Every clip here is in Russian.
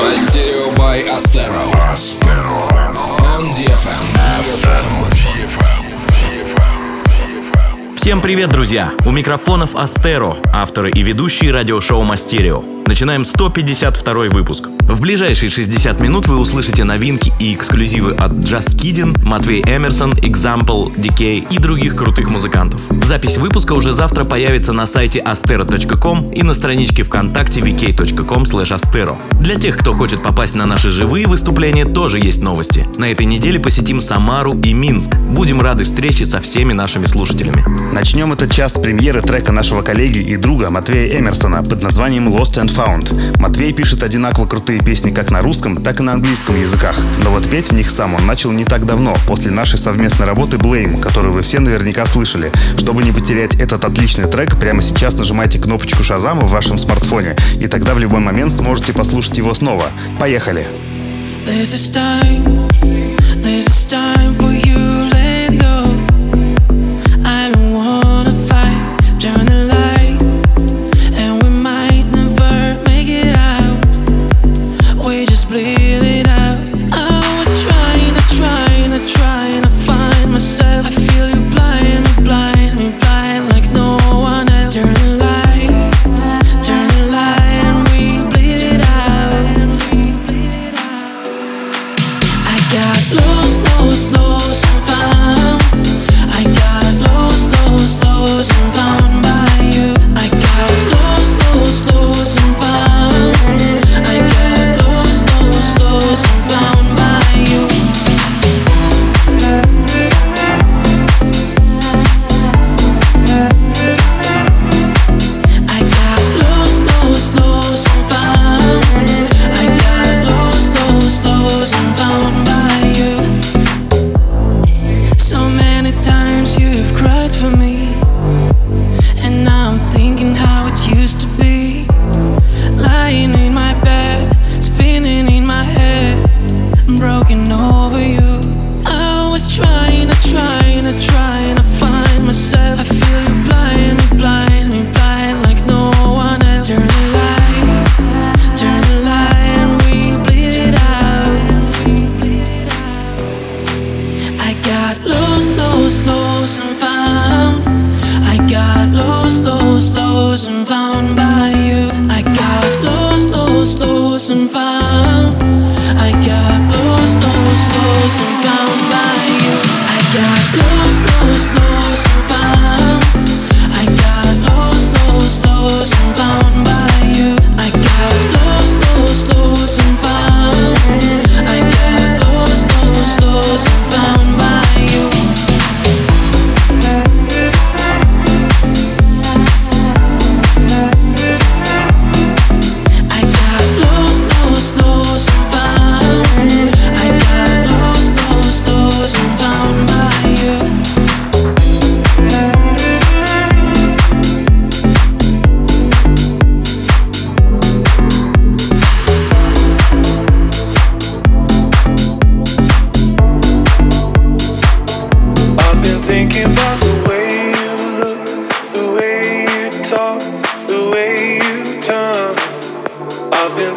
Мастерио by Astero. Astero. On DFM. FM. Всем привет, друзья! У микрофонов Астеро, авторы и ведущие радиошоу Мастерио. Начинаем 152 выпуск. В ближайшие 60 минут вы услышите новинки и эксклюзивы от Джаз Кидин, Матвей Эмерсон, Example, Decay и других крутых музыкантов. Запись выпуска уже завтра появится на сайте astero.com и на страничке ВКонтакте vk.com. Для тех, кто хочет попасть на наши живые выступления, тоже есть новости. На этой неделе посетим Самару и Минск. Будем рады встрече со всеми нашими слушателями. Начнем этот час с премьеры трека нашего коллеги и друга Матвея Эмерсона под названием Lost and Found. Матвей пишет одинаково крутые песни как на русском, так и на английском языках. Но вот петь в них сам он начал не так давно, после нашей совместной работы Blame, которую вы все наверняка слышали. Чтобы не потерять этот отличный трек, прямо сейчас нажимайте кнопочку Шазама в вашем смартфоне, и тогда в любой момент сможете послушать его снова. Поехали! There's a time, there's a time for you,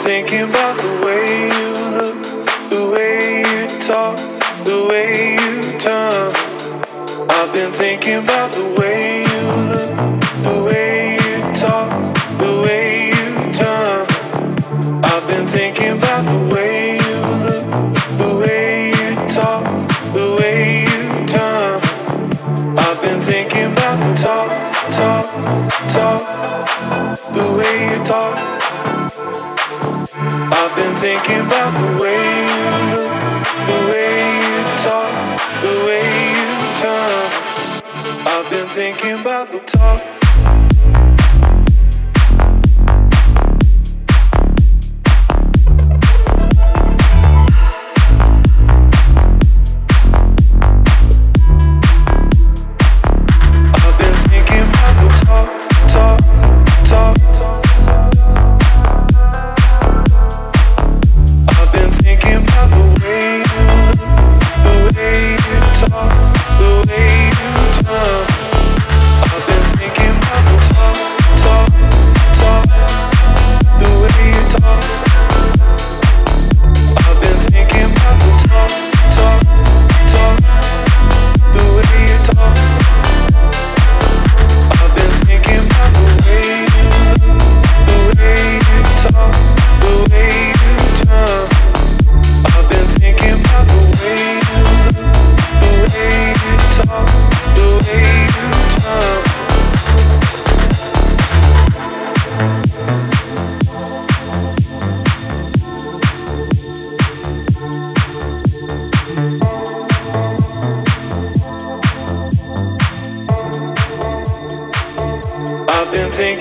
Thinking about the way you look, the way you talk, the way you turn. I've been thinking about the way.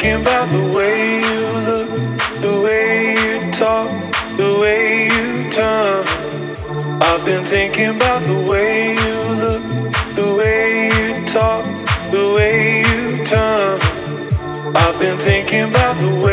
thinking about the way you look, the way you talk, the way you turn. I've been thinking about the way you look, the way you talk, the way you turn. I've been thinking about the way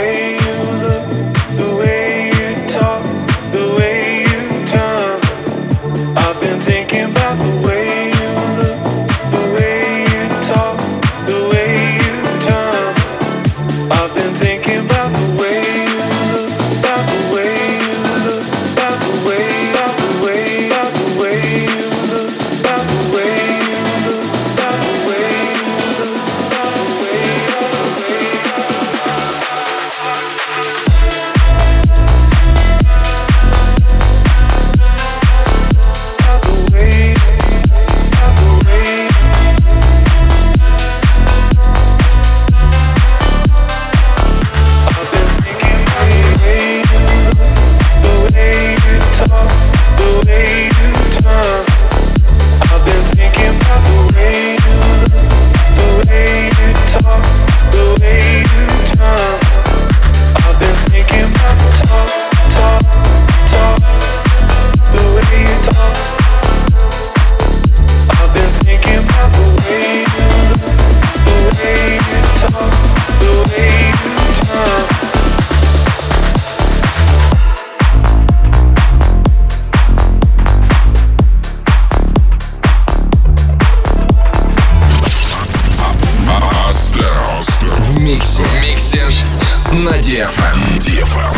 DFM. DFM.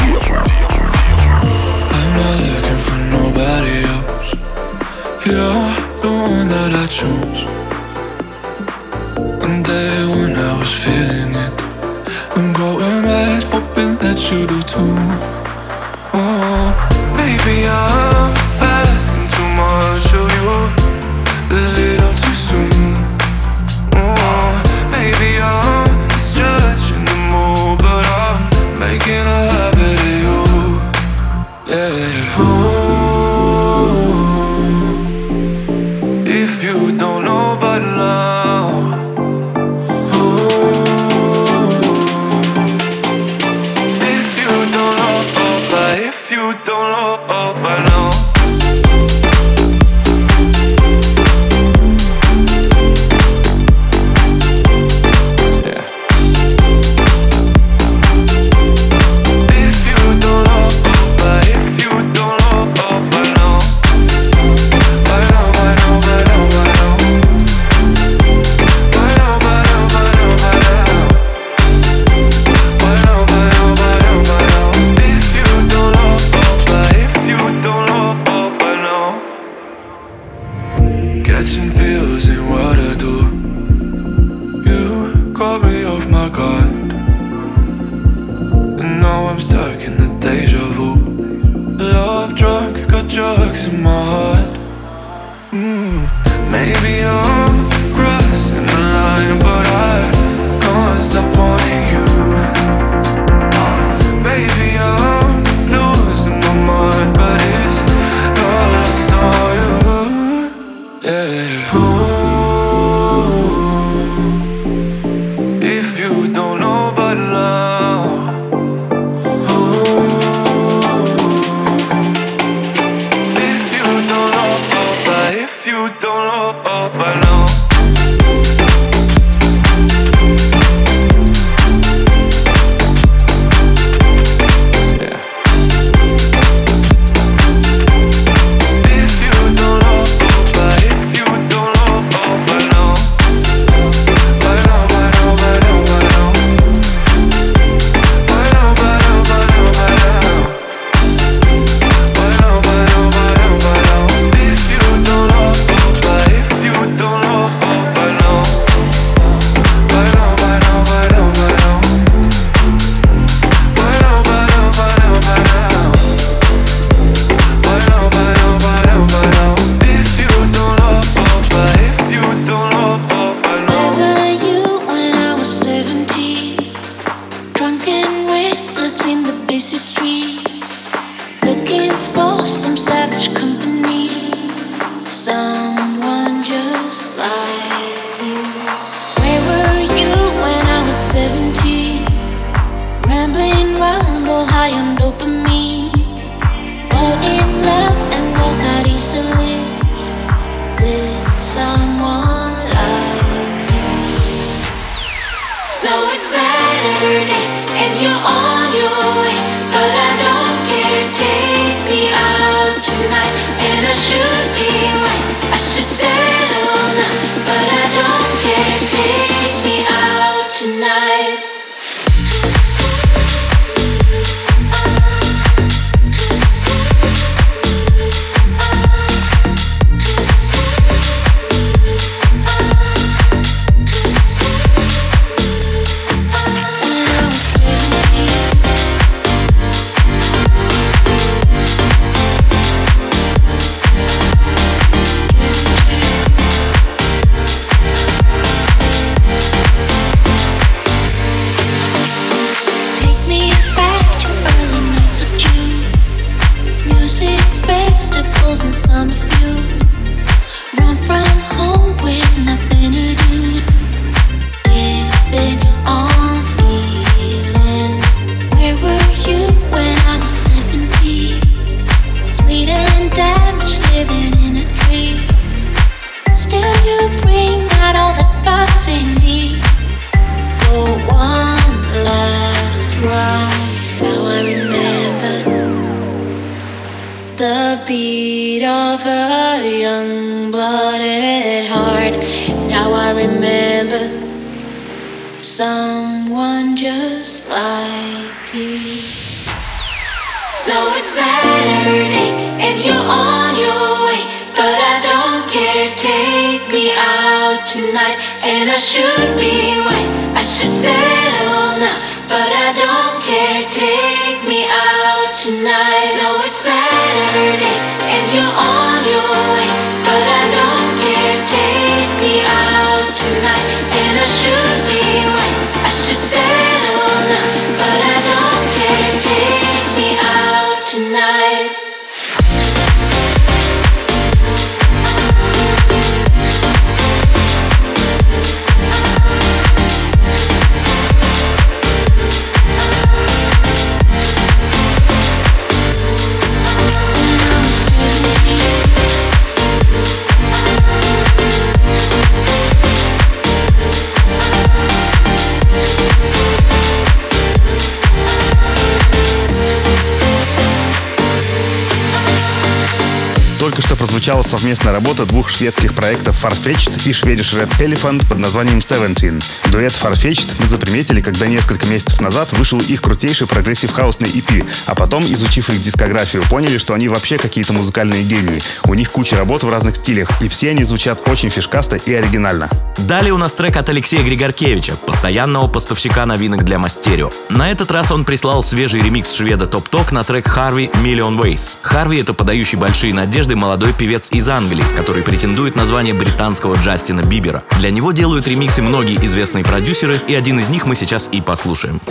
Прозвучала совместная работа двух шведских проектов Farfetched и Swedish Red Elephant под названием Seventeen. Дуэт Farfetched мы заприметили, когда несколько месяцев назад вышел их крутейший прогрессив-хаусный EP, а потом, изучив их дискографию, поняли, что они вообще какие-то музыкальные гении. У них куча работ в разных стилях, и все они звучат очень фишкасто и оригинально. Далее у нас трек от Алексея Григоркевича, постоянного поставщика новинок для Astero. На этот раз он прислал свежий ремикс шведа Tobtok на трек HRVY Million Ways. Харви — это подающий большие надежды молодой певец из Англии, который претендует на звание британского Джастина Бибера. Для него делают ремиксы многие известные продюсеры, и один из них мы сейчас и послушаем.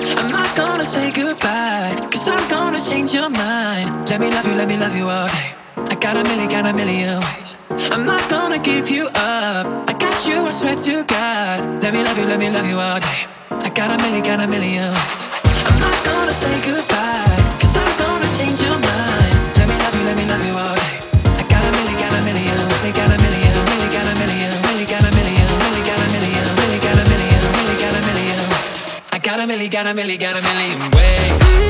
I got a million, got a million ways. I'm not gonna say goodbye, cause I'm gonna change your mind. Got a million, got a million, got a million ways.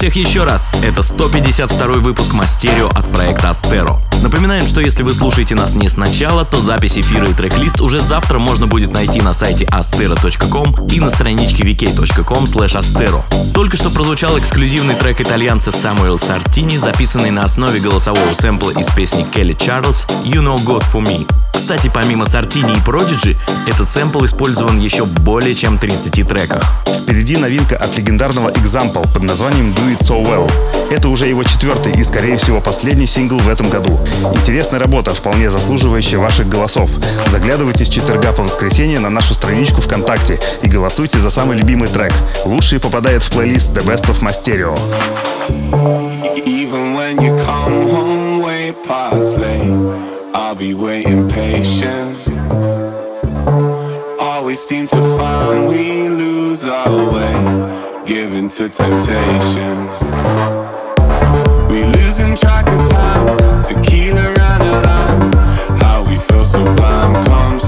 Всех еще раз. Это 152 выпуск Мастерио от проекта Астеро. Напоминаем, что если вы слушаете нас не сначала, то запись эфира и трек-лист уже завтра можно будет найти на сайте astero.com и на страничке vk.com astero. Только что прозвучал эксклюзивный трек итальянца Самуэл Сартини, записанный на основе голосового сэмпла из песни Келли Чарльз «You Know God For Me». Кстати, помимо Сартини и Prodigy, этот сэмпл использован еще в более чем 30 треках. Впереди новинка от легендарного Example под названием Do It So Well. Это уже его четвертый и, скорее всего, последний сингл в этом году. Интересная работа, вполне заслуживающая ваших голосов. Заглядывайте с четверга по воскресенье на нашу страничку ВКонтакте и голосуйте за самый любимый трек. Лучший попадает в плейлист The Best of Masterio. Even when you come home way past late I'll be waiting patient. Always seem to find we lose our way, giving to temptation. We losing track of time, tequila around the line. How we feel sublime come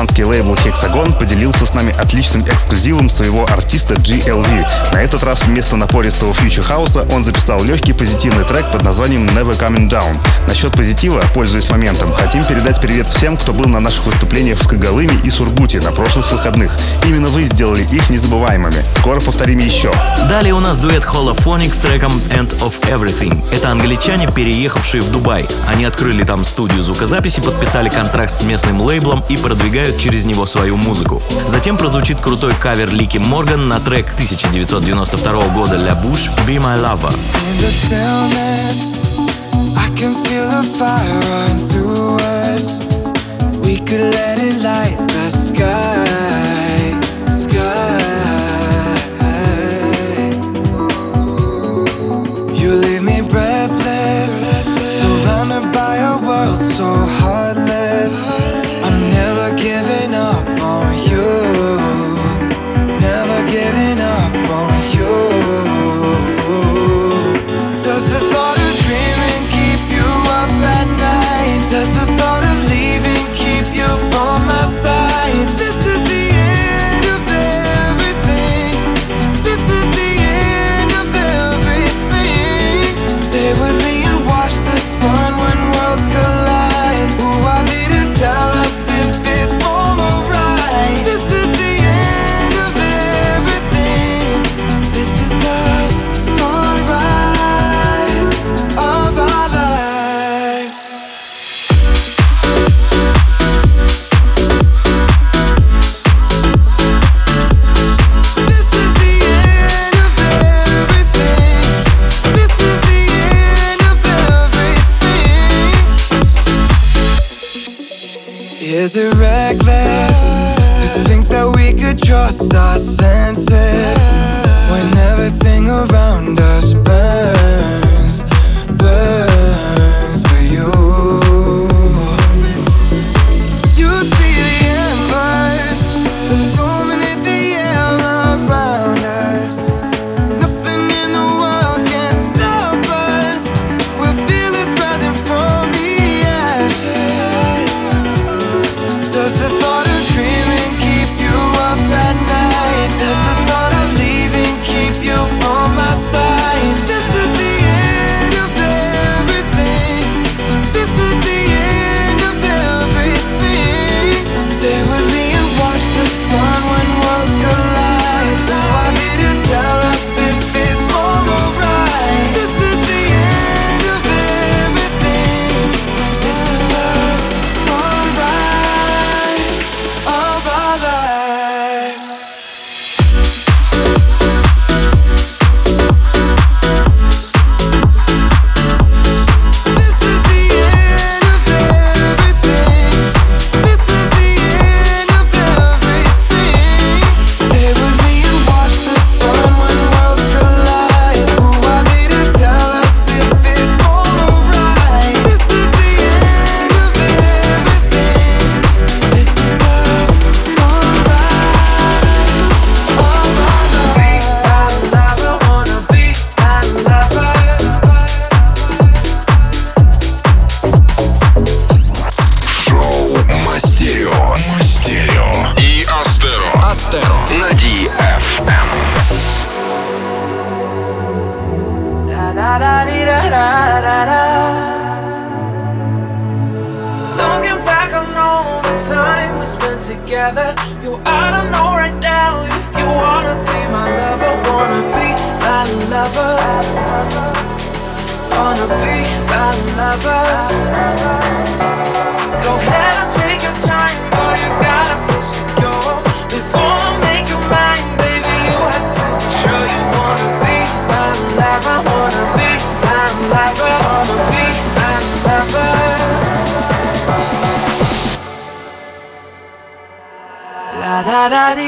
ирландский лейбл Hexagon поделился с нами отличным эксклюзивом своего артиста GLV. На этот раз вместо напористого Future хауса он записал легкий позитивный трек под названием Never Coming Down. Насчет позитива, пользуясь моментом, хотим передать привет всем, кто был на наших выступлениях в Когалыме и Сургуте на прошлых выходных. Именно вы сделали их незабываемыми. Скоро повторим еще. Далее у нас дуэт Holophonic с треком End of Everything. Это англичане, переехавшие в Дубай. Они открыли там студию звукозаписи, подписали контракт с местным лейблом и продвигают пропускают через него свою музыку. Затем прозвучит крутой кавер Лики Морган на трек 1992 года для Буш» «Be My Lover». We could let it light the sky.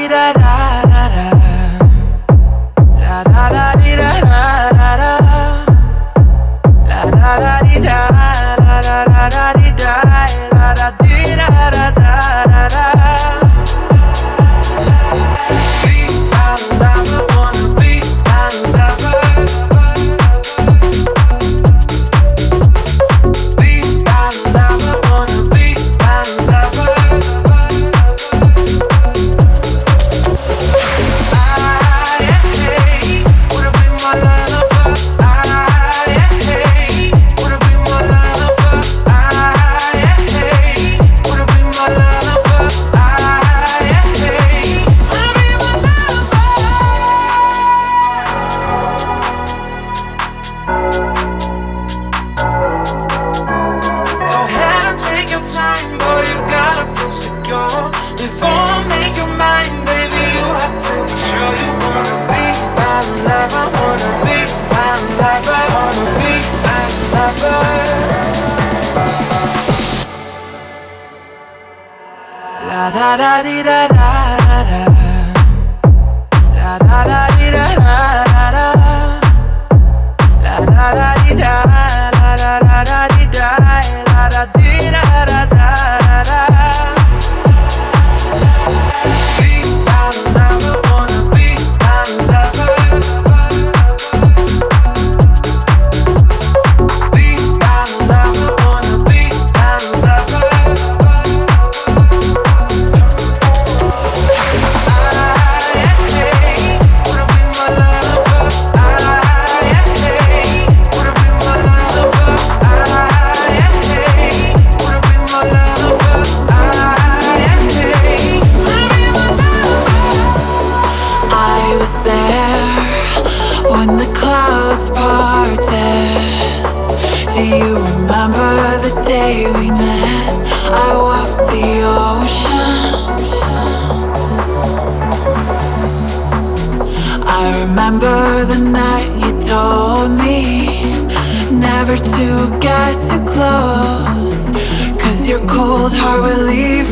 mirada you gotta feel secure. Before I make your mind, baby, you have to be sure you wanna be my lover. Wanna be my lover. Wanna be my lover. La da da di da da da da. La da da di da da da da. La da da di da da da da. heart will leave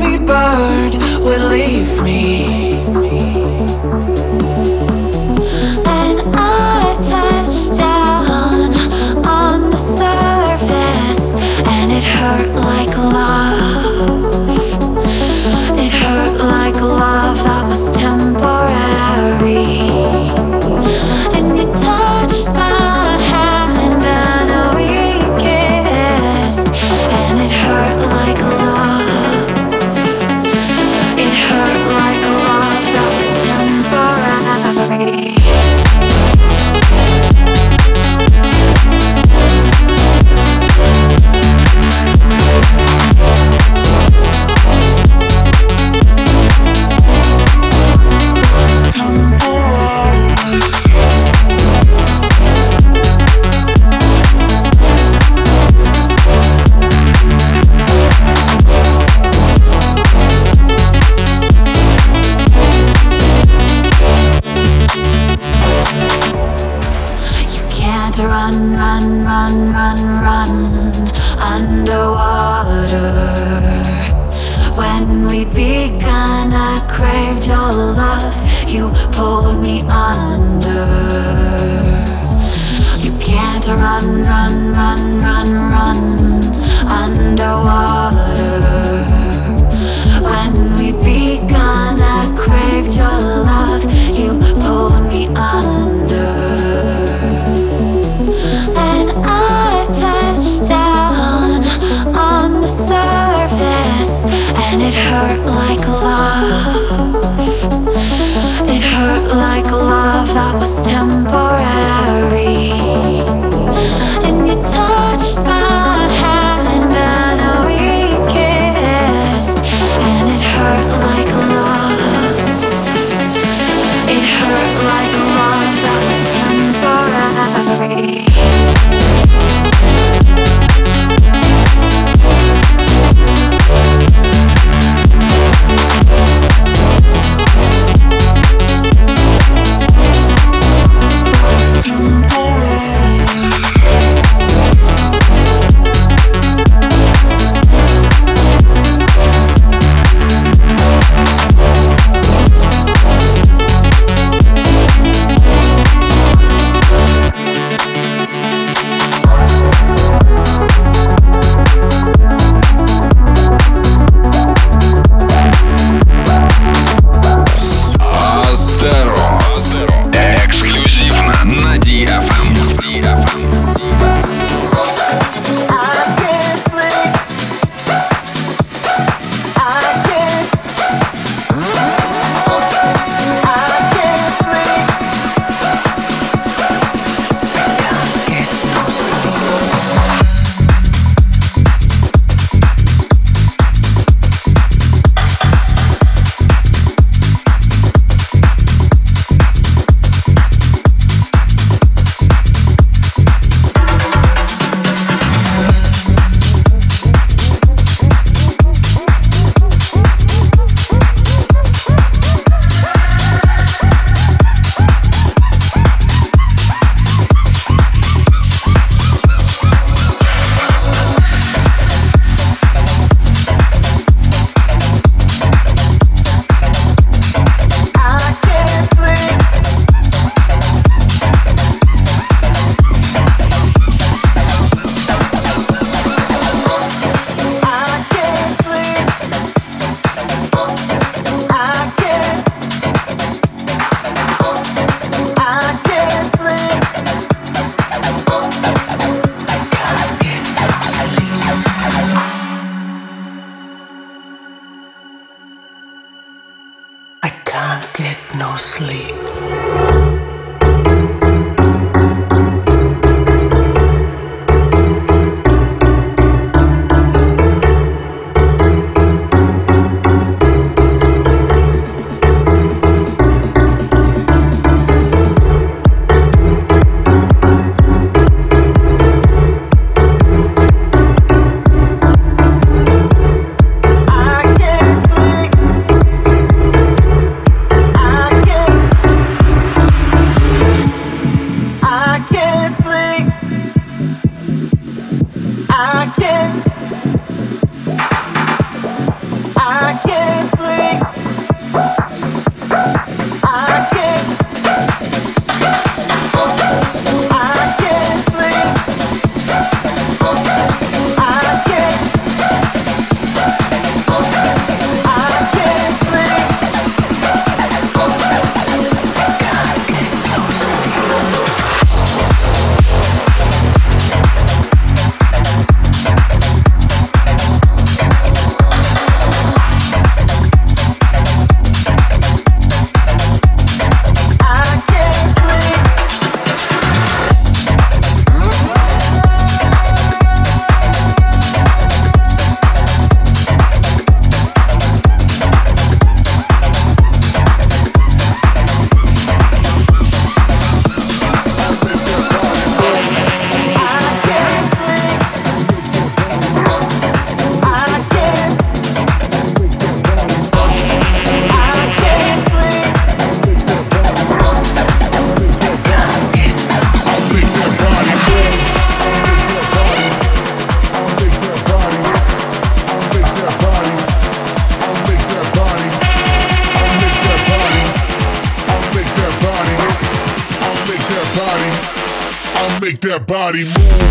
body move.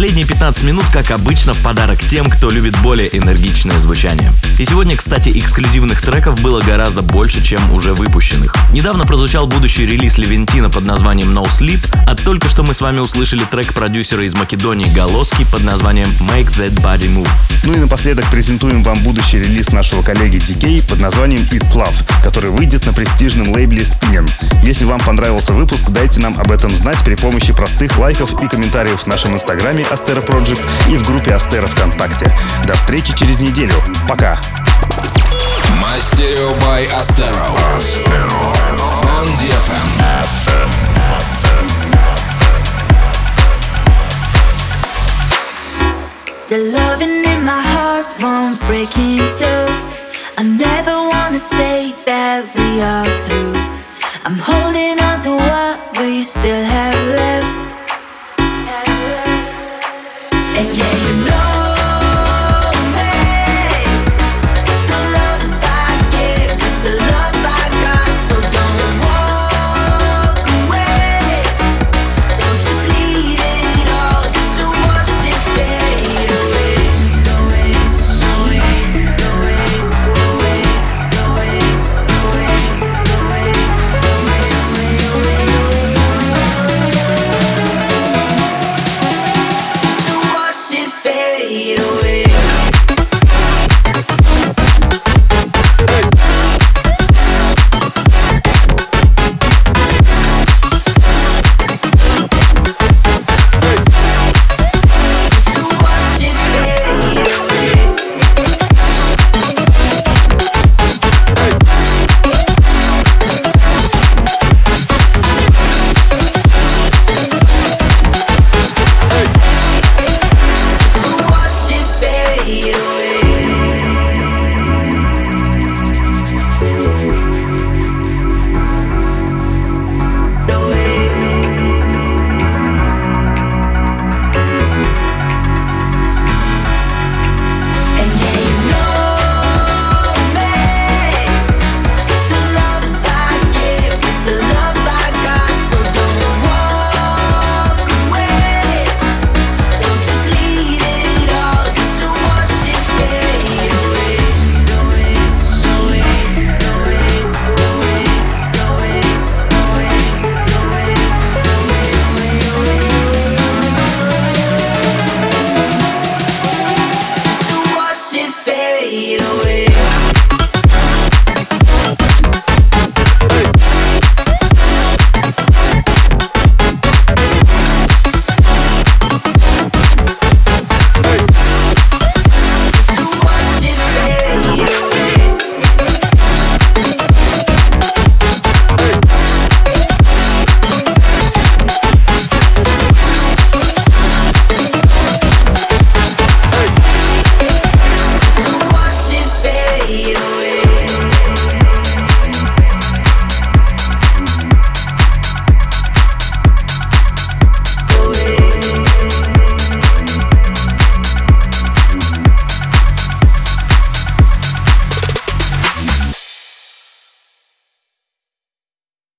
Последние 15 минут, как обычно, в подарок тем, кто любит более энергичное звучание. И сегодня, кстати, эксклюзивных треков было гораздо больше, чем уже выпущенных. Недавно прозвучал будущий релиз Левентина под названием No Sleep, а только что мы с вами услышали трек продюсера из Македонии Галоски под названием Make That Body Move. Ну и напоследок презентуем вам будущий релиз нашего коллеги DK под названием It's Love, который выйдет на престижном лейбле Spin. Если вам понравился выпуск, дайте нам об этом знать при помощи простых лайков и комментариев в нашем инстаграме Астера Project и в группе Астера ВКонтакте. До встречи через неделю. Пока! Мастерио by Astero. Astero. On DFM. The loving in my heart won't break into. I never wanna say that we are through. I'm holding on to what we still have left. yeah.